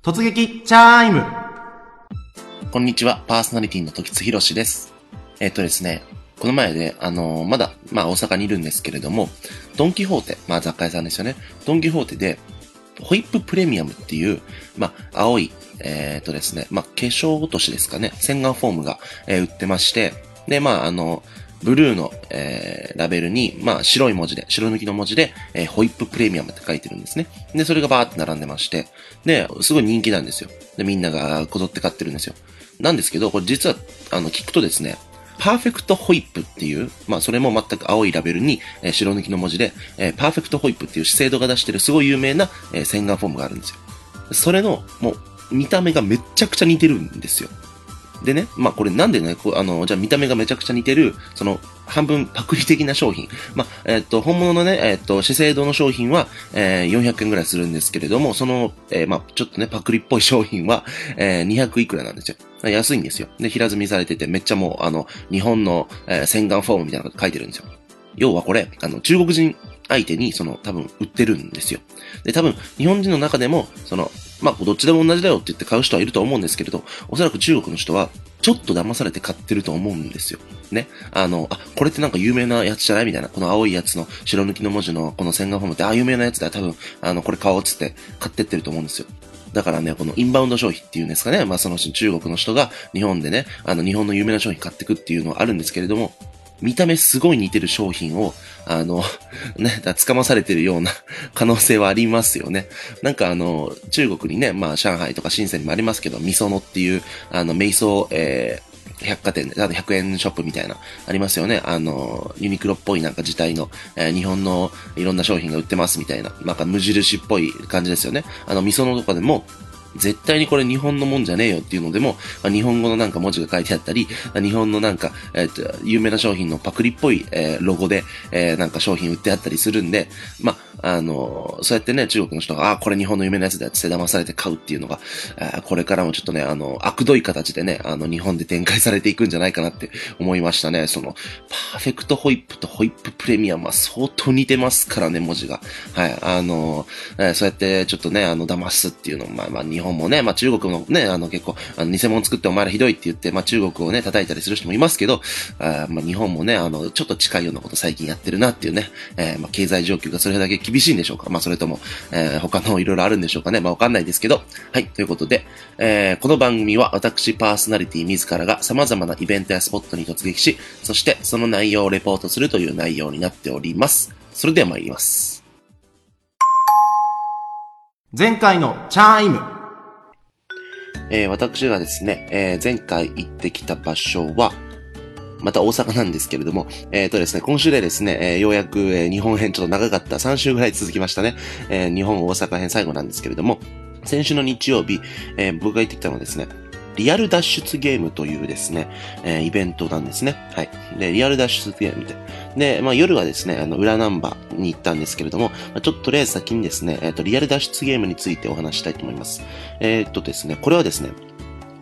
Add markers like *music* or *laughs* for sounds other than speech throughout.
突撃チャイムこんにちは、パーソナリティの時津博士です。えっ、とですね、この前で、あのーまだ、まあ大阪にいるんですけれども、ドンキホーテ、まあ雑貨屋さんですよね。ドンキホーテで、ホイッププレミアムっていう、まあ青い、えっ、とですね、まあ化粧落としですかね、洗顔フォームが、えー売ってまして、で、まああの、ブルーの、えーラベルに、まあ白い文字で、白抜きの文字で、えーホイッププレミアムって書いてるんですね。で、それがバーって並んでまして、で、すごい人気なんですよ。で、みんながこぞって買ってるんですよ。なんですけど、これ実は、あの、聞くとですね、パーフェクトホイップっていう、まあそれも全く青いラベルに、えー白抜きの文字で、えーパーフェクトホイップっていう資生堂が出してるすごい有名な、えー洗顔フォームがあるんですよ。それの、もう、見た目がめっちゃくちゃ似てるんですよ。でね、まあこれなんでね、こ、あの、じゃあ見た目がめちゃくちゃ似てる、その、半分パクリ的な商品。まあ、えっ、と、本物のね、えっ、と、資生堂の商品は、えー400円ぐらいするんですけれども、その、えーまあ、ちょっとね、パクリっぽい商品は、えー200いくらなんですよ。安いんですよ。で、平積みされてて、めっちゃもう、あの、日本の、えー洗顔フォームみたいなこと書いてるんですよ。要はこれ、あの、中国人相手に、その、多分、売ってるんですよ。で、多分、日本人の中でも、その、まあ、どっちでも同じだよって言って買う人はいると思うんですけれど、おそらく中国の人は、ちょっと騙されて買ってると思うんですよ。ね。あの、あ、これってなんか有名なやつじゃないみたいな。この青いやつの白抜きの文字のこの洗顔フォームって、あ、有名なやつだ。多分、あの、これ買おうっつって買ってってると思うんですよ。だからね、このインバウンド消費っていうんですかね。まあ、その中国の人が日本でね、あの、日本の有名な商品買ってくっていうのはあるんですけれども、見た目すごい似てる商品を、あの、*laughs* ね、だ捕まされてるような *laughs* 可能性はありますよね。なんかあの、中国にね、まあ上海とか深センにもありますけど、ミソノっていう、あの、瞑想、えー百貨店で、あと100円ショップみたいな、ありますよね。あの、ユニクロっぽいなんか自体の、えー日本のいろんな商品が売ってますみたいな、なんか無印っぽい感じですよね。あの、ミソノとかでも、絶対にこれ日本のもんじゃねえよっていうのでも、あ日本語のなんか文字が書いてあったり、日本のなんか、えっ、と、有名な商品のパクリっぽい、えーロゴで、えーなんか商品売ってあったりするんで、まあ、あのそうやってね、中国の人が、あ、これ日本の有名なやつだって騙されて買うっていうのが、あーこれからもちょっとね、あの、悪どい形でね、あの、日本で展開されていくんじゃないかなって思いましたね。その、パーフェクトホイップとホイッププレミアムは相当似てますからね、文字が。はい、あのえそうやってちょっとね、あの、騙すっていうのも、まあまあ、日本もね、まあ中国もね、あの、結構、あの、偽物作ってお前らひどいって言って、まあ中国をね、叩いたりする人もいますけど、あまあ日本もね、あの、ちょっと近いようなこと最近やってるなっていうね、えーまあ経済状況がそれだけ厳しいんでしょうか。まあそれとも、えー他のいろいろあるんでしょうかね。まあわかんないですけど、はい、ということで、えーこの番組は私パーソナリティ自らが様々なイベントやスポットに突撃し、そしてその内容をレポートするという内容になっております。それでは参ります。前回のチャイムえー私がですね、えー前回行ってきた場所は、また大阪なんですけれども、えっ、とですね、今週でですね、えーようやく、えー日本編ちょっと長かった3週ぐらい続きましたね。えー日本大阪編最後なんですけれども、先週の日曜日、えー僕が行ってきたのはですね、リアル脱出ゲームというですね、えーイベントなんですね。はい。で、リアル脱出ゲームで。で、まあ夜はですね、あの、裏ナンバーに行ったんですけれども、まあちょっととりあえず先にですね、えっ、と、リアル脱出ゲームについてお話したいと思います。えっ、とですね、これはですね、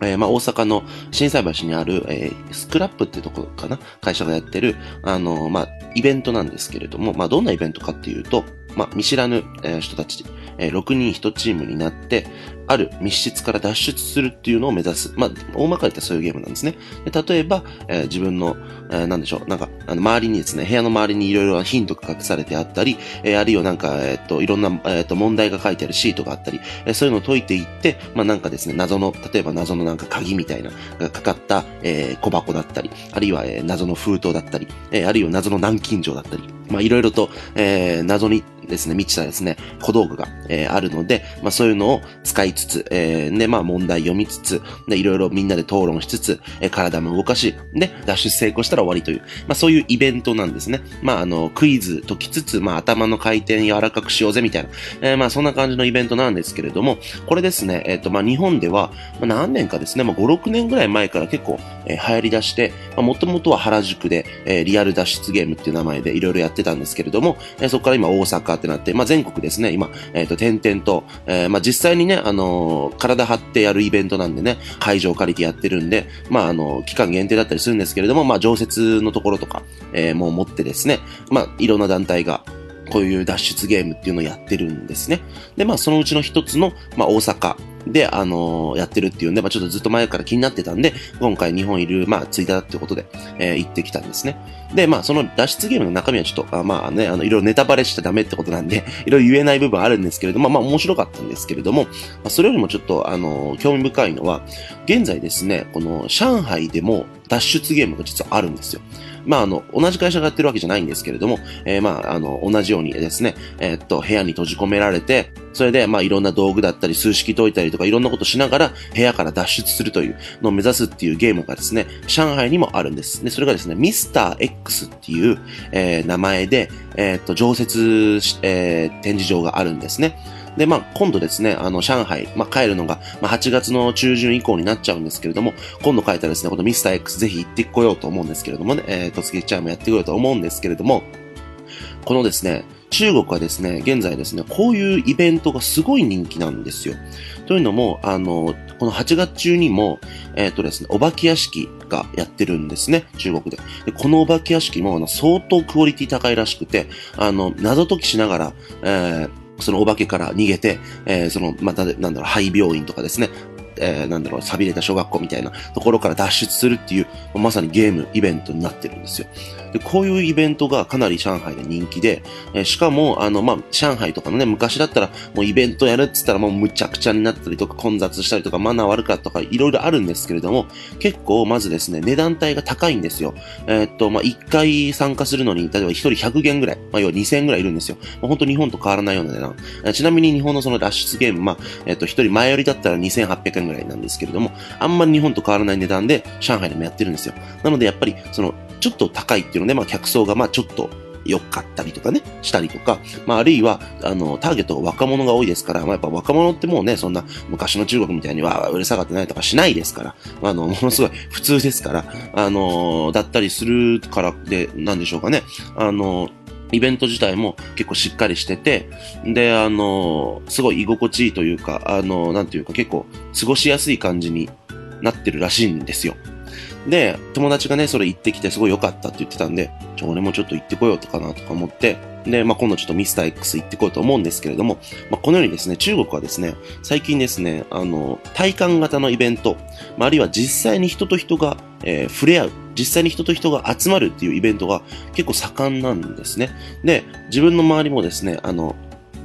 えーまあ、大阪の震災橋にある、えースクラップってとこかな？会社がやってる、あのーまあ、イベントなんですけれども、まあ、どんなイベントかっていうと、まあ、見知らぬ、えー人たち、えー6人1チームになって、ある密室から脱出するっていうのを目指す。まあ、大まかに言ったらそういうゲームなんですね。で例えば、えー自分の、えーなんでしょう、なんか、あの、周りにですね、部屋の周りにいろいろヒントが隠されてあったり、えーあるいはなんか、えっと、いろんな、えっと、問題が書いてあるシートがあったり、えーそういうのを解いていって、まあなんかですね、謎の、例えば謎のなんか鍵みたいな、がかかった、えー小箱だったり、あるいは、えー謎の封筒だったり、えーあるいは謎の南京錠だったり、まあいろいろと、えー謎にですね、満ちたですね、小道具が、えーあるので、まあそういうのを使いつつ、えーで、まあ問題読みつつ、で、いろいろみんなで討論しつつ、えー体も動かし、で、脱出成功したら終わりという、まあそういうイベントなんですね。まああの、クイズ解きつつ、まあ頭の回転柔らかくしようぜみたいな、えーまあそんな感じのイベントなんですけれども、これですね、えっ、と、まあ日本では、まあ、何年かですね、まあ5、6年ぐらい前から結構、えー流行り出して、まあもともとは原宿で、えーリアル脱出ゲームっていう名前でいろいろやってたんですけれども、えそこから今大阪ってなって、まあ全国ですね、今、えっ、と、点々と、えまあ実際にね、あの体張ってやるイベントなんでね、会場借りてやってるんで、まああの、期間限定だったりするんですけれども、まあ常設のところとか、えもう持ってですね、まあいろんな団体が、こういう脱出ゲームっていうのをやってるんですね。で、まあそのうちの一つの、まあ大阪で、あのーやってるっていうんで、まあちょっとずっと前から気になってたんで、今回日本いる、まあツイッターってことで、えー行ってきたんですね。で、まあその脱出ゲームの中身はちょっと、あまあね、あの、いろいろネタバレしちゃダメってことなんで、*laughs* いろいろ言えない部分あるんですけれども、まあ面白かったんですけれども、まあそれよりもちょっと、あのー興味深いのは、現在ですね、この上海でも脱出ゲームが実はあるんですよ。まあ、あの、同じ会社がやってるわけじゃないんですけれども、えーまあ、あの、同じようにですね、えーっと、部屋に閉じ込められて、それで、まあ、いろんな道具だったり、数式解いたりとか、いろんなことしながら、部屋から脱出するというのを目指すっていうゲームがですね、上海にもあるんです。で、それがですね、ミスター X っていう、えー名前で、えーっと、常設し、えー展示場があるんですね。で、まあ、今度ですね、あの、上海、まあ、帰るのが、まあ、8月の中旬以降になっちゃうんですけれども、今度帰ったらですね、このミスター X ぜひ行ってこようと思うんですけれどもね、えー、とつきちゃんもやってこようと思うんですけれども、このですね、中国はですね、現在ですね、こういうイベントがすごい人気なんですよ。というのも、あの、この8月中にも、えっ、とですね、お化け屋敷がやってるんですね、中国で。でこのお化け屋敷もあの相当クオリティ高いらしくて、あの、謎解きしながら、えーそのお化けから逃げて、えーその、また、なんだろう、廃病院とかですね、えーなんだろう、錆びれた小学校みたいなところから脱出するっていう、まさにゲーム、イベントになってるんですよ。で、こういうイベントがかなり上海で人気で、えしかも、あの、まあ、上海とかのね、昔だったら、もうイベントやるって言ったらもうむちゃくちゃになったりとか、混雑したりとか、マナー悪かったとか、いろいろあるんですけれども、結構、まずですね、値段帯が高いんですよ。えーっと、まあ、1回参加するのに、例えば1人100元ぐらい、まあ、要は2000円ぐらいいるんですよ。まあ、本当日本と変わらないような値段。えちなみに日本のその脱出ゲーム、まあ、えーっと、1人前よりだったら2800円ぐらいなんですけれども、あんまり日本と変わらない値段で、上海でもやってるんですですよ。なので、やっぱり、その、ちょっと高いっていうので、まあ、客層が、まあ、ちょっと、良かったりとかね、したりとか、まあ、あるいは、あの、ターゲットが若者が多いですから、まあ、やっぱ若者ってもうね、そんな昔の中国みたいにはうるさがってないとかしないですから、あの、*laughs* ものすごい普通ですから、あの、だったりするからで、なんでしょうかね、あの、イベント自体も結構しっかりしてて、で、あの、すごい居心地いいというか、あの、なんていうか結構過ごしやすい感じになってるらしいんですよ。で、友達がね、それ行ってきてすごい良かったって言ってたんで、ちょ、俺もちょっと行ってこようとかなとか思って、で、まあ、今度ちょっとミスター X 行ってこようと思うんですけれども、まあ、このようにですね、中国はですね、最近ですね、あの、体感型のイベント、まあ、あるいは実際に人と人が、えー触れ合う、実際に人と人が集まるっていうイベントが結構盛んなんですね。で、自分の周りもですね、あの、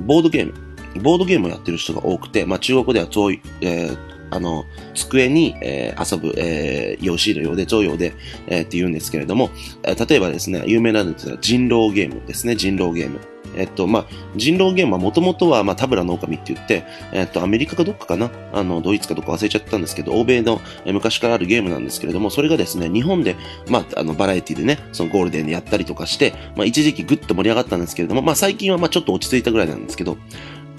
ボードゲーム、ボードゲームをやってる人が多くて、まあ中国ではそういう、えーあの、机に、えー遊ぶ、えー、遊戲のようで、常用で、えーって言うんですけれども、えー例えばですね、有名なのですが、人狼ゲームですね、人狼ゲーム。えっと、まあ、人狼ゲームはもともとは、まあ、タブラの狼って言って、えっと、アメリカかどっかかな？あの、ドイツかどっか忘れちゃったんですけど、欧米の昔からあるゲームなんですけれども、それがですね、日本で、まあ、あの、バラエティでね、そのゴールデンでやったりとかして、まあ、一時期ぐっと盛り上がったんですけれども、まあ、最近はま、ちょっと落ち着いたぐらいなんですけど、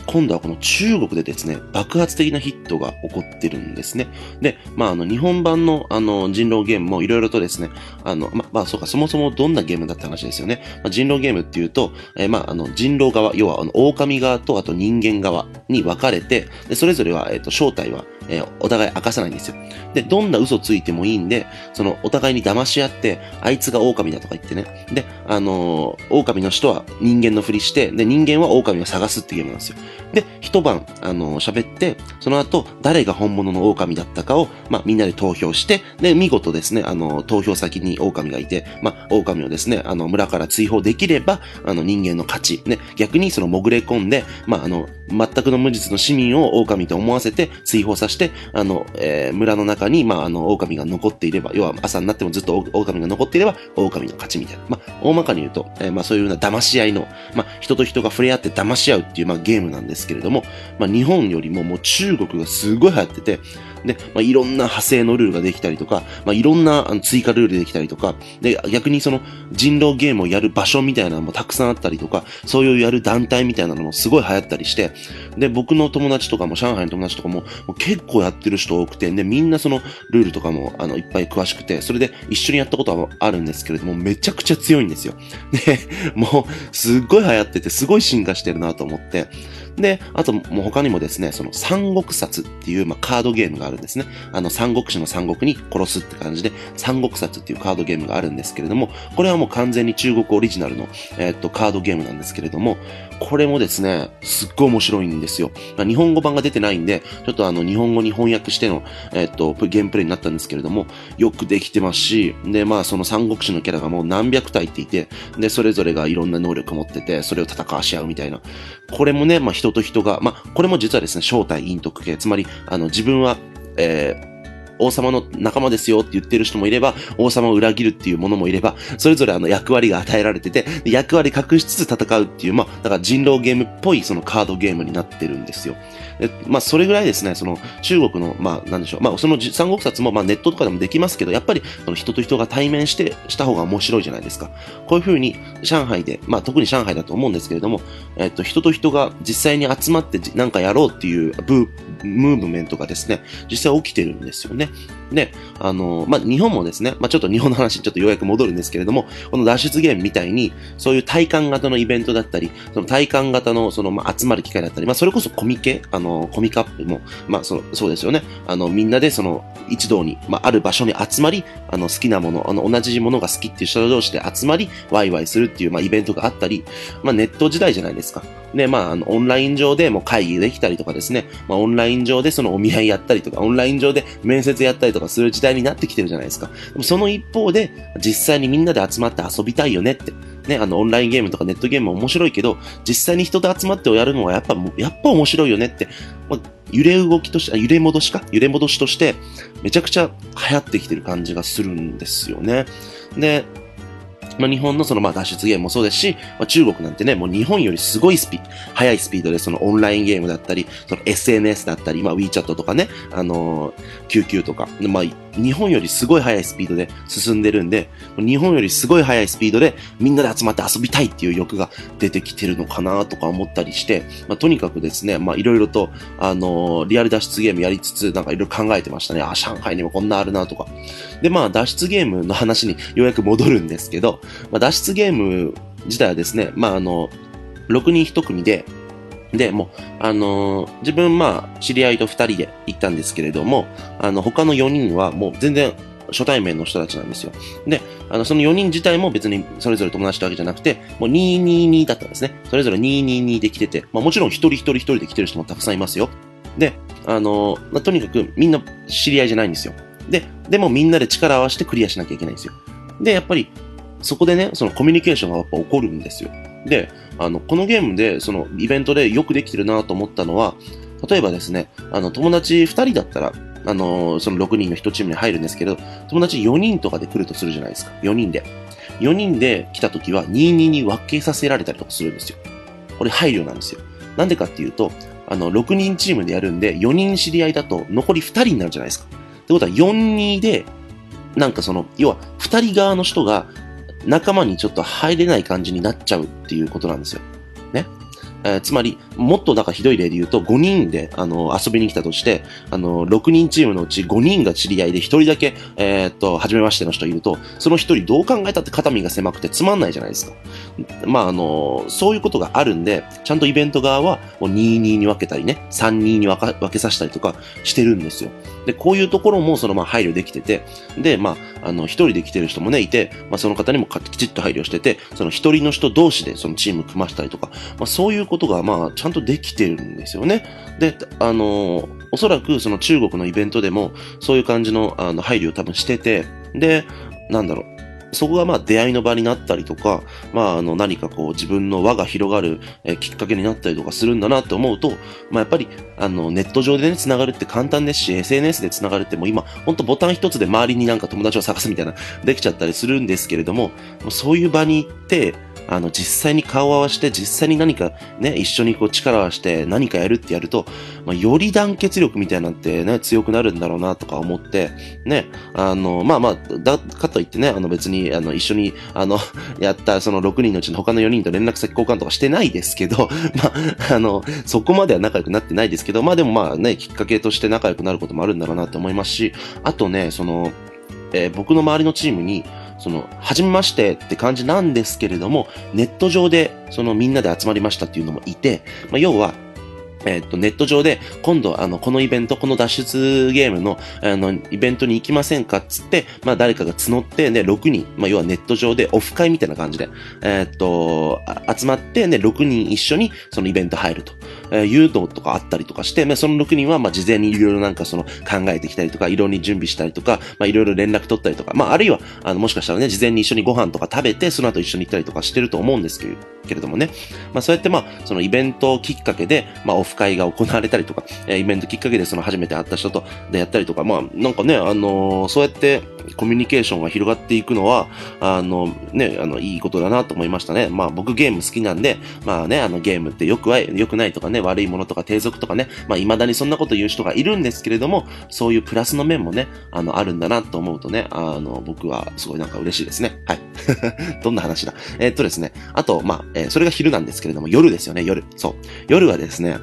今度はこの中国でですね、爆発的なヒットが起こってるんですね。で、まあ、あの、日本版の、あの、人狼ゲームもいろいろとですね、あの、ま、まあ、そうか、そもそもどんなゲームだって話ですよね。まあ、人狼ゲームっていうと、えーまあ、あの、人狼側、要は、あの、狼側と、あと人間側に分かれて、で、それぞれは、えっ、と、正体は、えーお互い明かさないんですよ。で、どんな嘘ついてもいいんで、その、お互いに騙し合って、あいつが狼だとか言ってね。で、あのー狼の人は人間のふりして、で、人間は狼を探すっていうゲームなんですよ。で、一晩、あのー喋って、その後、誰が本物の狼だったかを、まあ、みんなで投票して、で、見事ですね、あのー投票先に狼がいて、まあ、狼をですね、あの、村から追放できれば、あの、人間の勝ち。ね、逆にその潜れ込んで、まあ、あの、全くの無実の市民を狼と思わせて追放させて、あの、えー村の中に、まあ、あの、狼が残っていれば、要は朝になってもずっと狼が残っていれば、狼の勝ちみたいな。まあ、大まかに言うと、えーまあ、そういうような騙し合いの、まあ、人と人が触れ合って騙し合うっていう、まあ、ゲームなんですけれども、まあ、日本よりももう中国がすごい流行ってて、で、まあ、いろんな派生のルールができたりとか、まあ、いろんな追加ルールできたりとか、で、逆にその人狼ゲームをやる場所みたいなのもたくさんあったりとか、そういうやる団体みたいなのもすごい流行ったりして、で、僕の友達とかも、上海の友達とかも、も結構やってる人多くて、で、みんなそのルールとかも、あの、いっぱい詳しくて、それで一緒にやったことはあるんですけれども、めちゃくちゃ強いんですよ。で、もう、すっごい流行ってて、すごい進化してるなと思って、で、あともう他にもですね、その三国殺っていう、まあ、カードゲームがあるんですね。あの、三国志の三国に殺すって感じで、三国殺っていうカードゲームがあるんですけれども、これはもう完全に中国オリジナルの、えーっと、カードゲームなんですけれども、これもですね、すっごい面白いんですよ。ま、日本語版が出てないんで、ちょっとあの、日本語に翻訳しての、えっと、ゲームプレイになったんですけれども、よくできてますし、で、まあ、その三国志のキャラがもう何百体っていて、で、それぞれがいろんな能力持ってて、それを戦わし合うみたいな。これもね、まあ、人と人が、まあ、これも実はですね、正体陰徳系、つまり、あの、自分は、えー王様の仲間ですよって言ってる人もいれば、王様を裏切るっていうものもいれば、それぞれあの役割が与えられてて、役割隠しつつ戦うっていう、まあ、だから人狼ゲームっぽいそのカードゲームになってるんですよ。でまあ、それぐらいですね、その中国の、まあ、なんでしょう、まあ、その三国殺も、まあ、ネットとかでもできますけど、やっぱり、その人と人が対面して、した方が面白いじゃないですか。こういうふうに、上海で、まあ、特に上海だと思うんですけれども、えっと、人と人が実際に集まってなんかやろうっていうブ、ムーブメントがですね、実際起きてるんですよね。で、あの、まあ、日本もですね、まあ、ちょっと日本の話にちょっとようやく戻るんですけれども、この脱出ゲームみたいに、そういう体感型のイベントだったり、その体感型のその、まあ、集まる機会だったり、まあ、それこそコミケ、あの、コミカップも、まあ、その、そうですよね。あの、みんなでその、一堂に、まあ、ある場所に集まり、あの、好きなもの、あの、同じものが好きっていう人同士で集まり、ワイワイするっていう、まあ、イベントがあったり、まあ、ネット時代じゃないですか。で、まあ、あの、オンライン上でも会議できたりとかですね、まあ、オンラインイン上でそのお見合いやったりとか、オンライン上で面接やったりとかする時代になってきてるじゃないですか。でもその一方で、実際にみんなで集まって遊びたいよねって。ね、あの、オンラインゲームとかネットゲームも面白いけど、実際に人と集まってをやるのはやっぱ、やっぱ面白いよねって、まあ、揺れ動きとして、揺れ戻しか？揺れ戻しとして、めちゃくちゃ流行ってきてる感じがするんですよね。で、まあ、日本のそのまあ脱出ゲームもそうですし、まあ、中国なんてね、もう日本よりすごいスピー、速いスピードでそのオンラインゲームだったり、その SNS だったり、まあ WeChat とかね、あのー、QQ とか、まあ日本よりすごい速いスピードで進んでるんで、日本よりすごい速いスピードでみんなで集まって遊びたいっていう欲が出てきてるのかなとか思ったりして、まあ、とにかくですね、まあいろいろと、あのー、リアル脱出ゲームやりつつ、なんかいろいろ考えてましたね。あ、上海にもこんなあるなとか。で、まあ脱出ゲームの話に *laughs* ようやく戻るんですけど、まあ、脱出ゲーム自体はですね、まああの、6人1組で、で、もう、あのー、自分、まあ、知り合いと二人で行ったんですけれども、あの、他の4人はもう全然初対面の人たちなんですよ。で、あの、その4人自体も別にそれぞれ友達ってわけじゃなくて、もう222だったんですね。それぞれ222で来てて、まあもちろん一人一人一人で来てる人もたくさんいますよ。で、あのー、まあ、とにかくみんな知り合いじゃないんですよ。で、でもみんなで力を合わせてクリアしなきゃいけないんですよ。で、やっぱり、そこでね、そのコミュニケーションがやっぱ起こるんですよ。で、あの、このゲームで、そのイベントでよくできてるなと思ったのは、例えばですね、あの、友達2人だったら、あのその6人の1チームに入るんですけど、友達4人とかで来るとするじゃないですか。4人で。4人で来た時は22に分けさせられたりとかするんですよ。これ配慮なんですよ。なんでかっていうと、あの、6人チームでやるんで、4人知り合いだと残り2人になるじゃないですか。ってことは4-2で、なんかその、要は2人側の人が仲間にちょっと入れない感じになっちゃうっていうことなんですよ。ね。えー、つまり、もっとなんかひどい例で言うと、5人で、あの、遊びに来たとして、あの、6人チームのうち5人が知り合いで1人だけ、えー、っと、初めましての人いると、その1人どう考えたって肩身が狭くてつまんないじゃないですか。まあ、あの、そういうことがあるんで、ちゃんとイベント側は、もう2-2に分けたりね、3-2に分けさせたりとかしてるんですよ。で、こういうところも、その、まあ、配慮できてて、で、まあ、あの、一人で来てる人もね、いて、まあ、その方にもきちっと配慮してて、その一人の人同士で、そのチーム組ましたりとか、まあ、そういうことが、まあ、ちゃんとできてるんですよね。で、あのおそらく、その中国のイベントでも、そういう感じの、あの、配慮を多分してて、で、なんだろう、そこがまあ出会いの場になったりとか、まああの何かこう自分の輪が広がる、えきっかけになったりとかするんだなって思うと、まあやっぱりあのネット上でね、繋がるって簡単ですし、SNS で繋がるってもう今、ほんとボタン一つで周りになんか友達を探すみたいな、できちゃったりするんですけれども、そういう場に行って、あの、実際に顔を合わせて、実際に何かね、一緒にこう力を合わせて何かやるってやると、まあ、より団結力みたいなんてね、強くなるんだろうなとか思って、ね、あの、まあまあ、だ、かといってね、あの別に、あの、一緒に、あの、*laughs* やったその6人のうちの他の4人と連絡先交換とかしてないですけど、*laughs* まあ、あの、そこまでは仲良くなってないですけど、まあでもまあね、きっかけとして仲良くなることもあるんだろうなと思いますし、あとね、その、えー、僕の周りのチームに、その、はじめましてって感じなんですけれども、ネット上で、そのみんなで集まりましたっていうのもいて、まあ、要は、えっと、ネット上で、今度、あの、このイベント、この脱出ゲームの、あの、イベントに行きませんかっつって、まあ、誰かが募って、ね、6人、まあ、要はネット上でオフ会みたいな感じで、えっと、集まって、ね、6人一緒に、そのイベント入ると、えーいうのとかあったりとかして、まあ、その6人は、まあ、事前にいろいろなんかその、考えてきたりとか、いろいろ準備したりとか、まあ、いろいろ連絡取ったりとか、まあ、あるいは、あの、もしかしたらね、事前に一緒にご飯とか食べて、その後一緒に行ったりとかしてると思うんですけれどけれどもね、まあ、そうやって、まあ、そのイベントをきっかけで、まあ、オフ会が行われたりとか、えイベントきっかけでその初めて会った人と出会ったりとか、まあ、なんかね、あのーそうやってコミュニケーションが広がっていくのは、あの、ね、あの、いいことだなと思いましたね。まあ、僕ゲーム好きなんで、まあね、あの、ゲームって良くは、良くないとかね、悪いものとか低俗とかね、まあ、未だにそんなこと言う人がいるんですけれども、そういうプラスの面もね、あの、あるんだなと思うとね、あの、僕はすごいなんか嬉しいですね。はい。*laughs* どんな話だえーっとですね、あと、まあ、えーそれが昼なんですけれども、夜ですよね、夜。そう。夜はですね、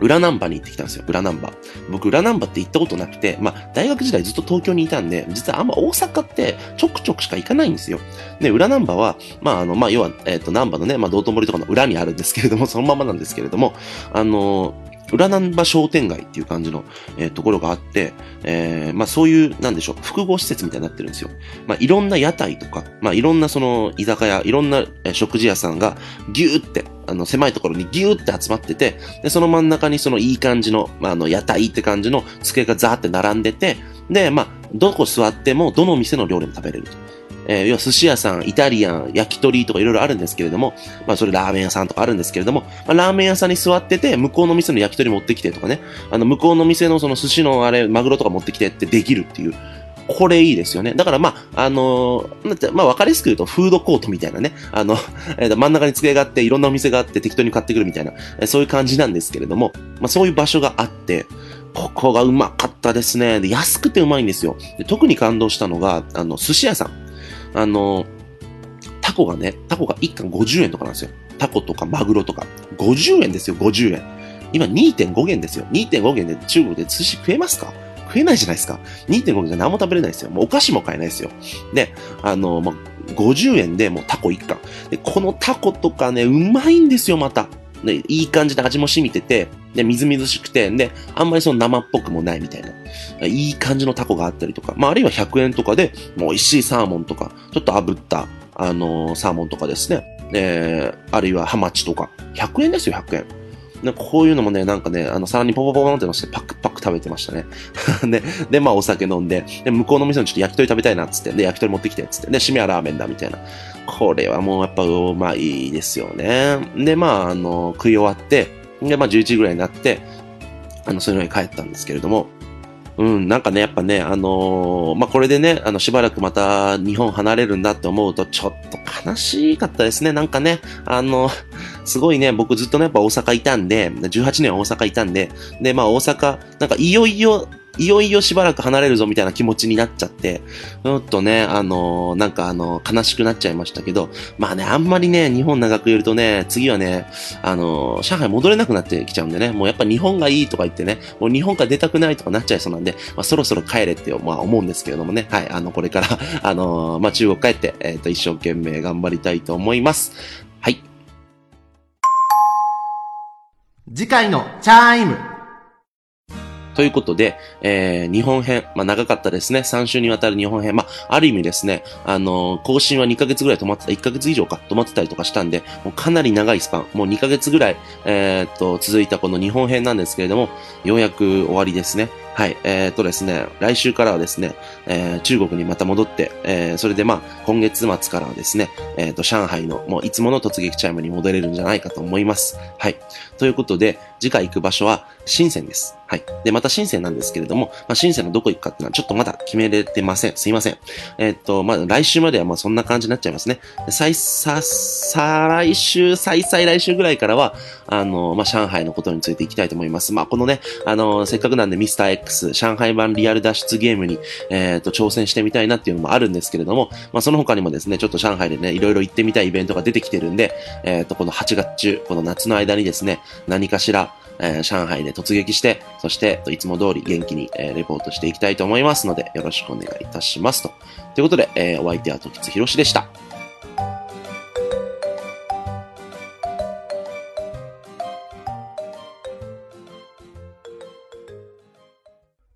裏ナンバーに行ってきたんですよ、裏ナンバー僕、裏ナンバーって行ったことなくて、まあ、大学時代ずっと東京にいたんで、実はあんま大阪ってちょくちょくしか行かないんですよ。で、裏ナンバーは、まあ、あの、まあ、要は、えっ、と、ナンバーのね、まあ、道頓堀とかの裏にあるんですけれども、そのままなんですけれども、あの裏ナンバ商店街っていう感じの、えーところがあって、えーまあそういう、なんでしょう、複合施設みたいになってるんですよ。まあいろんな屋台とか、まあいろんなその居酒屋、いろんな食事屋さんがギューって、あの狭いところにギューって集まってて、で、その真ん中にそのいい感じの、まああの屋台って感じの机がザーって並んでて、で、まあ、どこ座ってもどの店の料理も食べれると。えー要は寿司屋さん、イタリアン、焼き鳥とかいろいろあるんですけれども、まあそれラーメン屋さんとかあるんですけれども、まあラーメン屋さんに座ってて、向こうの店の焼き鳥持ってきてとかね、あの向こうの店のその寿司のあれ、マグロとか持ってきてってできるっていう。これいいですよね。だからまあ、あのーだってまあわかりやすく言うとフードコートみたいなね、あの、*laughs* えー真ん中に机があって、いろんなお店があって適当に買ってくるみたいな、えーそういう感じなんですけれども、まあそういう場所があって、ここがうまかったですね。で、安くてうまいんですよ。で特に感動したのが、あの、寿司屋さん。あの、タコがね、タコが1貫50円とかなんですよ。タコとかマグロとか。50円ですよ、50円。今2.5元ですよ。2.5元で中国で寿司食えますか？食えないじゃないですか。2.5元じゃ何も食べれないですよ。もうお菓子も買えないですよ。で、あの、まあ、50円でもうタコ1貫。で、このタコとかね、うまいんですよ、また。で、いい感じで味も染みてて、で、みずみずしくて、で、あんまりその生っぽくもないみたいな。いい感じのタコがあったりとか、まあ、あるいは100円とかで、もう美味しいサーモンとか、ちょっと炙った、あのーサーモンとかですね。えー、あるいはハマチとか。100円ですよ、100円。ね、こういうのもね、なんかね、あの、皿にポポポポンって乗せてパクパク食べてましたね。*laughs* で、で、まあお酒飲んで、で、向こうの店にちょっと焼き鳥食べたいなっつって、で、焼き鳥持ってきてっつって、で、締めはラーメンだみたいな。これはもうやっぱうまいですよね。で、まあ、あの、食い終わって、で、まあ11時ぐらいになって、あの、それぐらい帰ったんですけれども、うん、なんかね、やっぱね、あのーまあ、これでね、あの、しばらくまた日本離れるんだって思うと、ちょっと悲しかったですね。なんかね、あの、すごいね、僕ずっとね、やっぱ大阪いたんで、18年は大阪いたんで、で、まあ大阪、なんかいよいよ、いよいよしばらく離れるぞみたいな気持ちになっちゃって、ちょっとね、あのーなんかあの悲しくなっちゃいましたけど、まあね、あんまりね、日本長くいるとね、次はね、あのー上海戻れなくなってきちゃうんでね、もうやっぱ日本がいいとか言ってね、もう日本から出たくないとかなっちゃいそうなんで、まあそろそろ帰れって、まあ思うんですけれどもね、はい、あの、これから、あのまあ中国帰って、えっ、と、一生懸命頑張りたいと思います。はい。次回のチャイムということで、えー日本編、まあ長かったですね。3週にわたる日本編。まあ、ある意味ですね、あのー更新は2ヶ月ぐらい止まってた、1ヶ月以上か、止まってたりとかしたんで、もうかなり長いスパン、もう2ヶ月ぐらい、えーっと、続いたこの日本編なんですけれども、ようやく終わりですね。はい。えーっとですね、来週からはですね、えー中国にまた戻って、えーそれでまあ、今月末からはですね、えーっと、上海の、もういつもの突撃チャイムに戻れるんじゃないかと思います。はい。ということで、次回行く場所は深センです。はい。で、また深センなんですけれども、まあ、深センのどこ行くかっていうのはちょっとまだ決めれてません。すいません。えーっと、まあ、来週まではまあそんな感じになっちゃいますね。で再、さ、再来週、再々来週ぐらいからは、あの、まあ、上海のことについていきたいと思います。まあ、このね、あの、せっかくなんでミスター X、上海版リアル脱出ゲームに、えーっと、挑戦してみたいなっていうのもあるんですけれども、まあ、その他にもですね、ちょっと上海でね、いろいろ行ってみたいイベントが出てきてるんで、えーっと、この8月中、この夏の間にですね、何かしら、えー上海で突撃して、そして、いつも通り元気に、えーレポートしていきたいと思いますので、よろしくお願いいたしますと。ということで、えーお相手は時津博でした。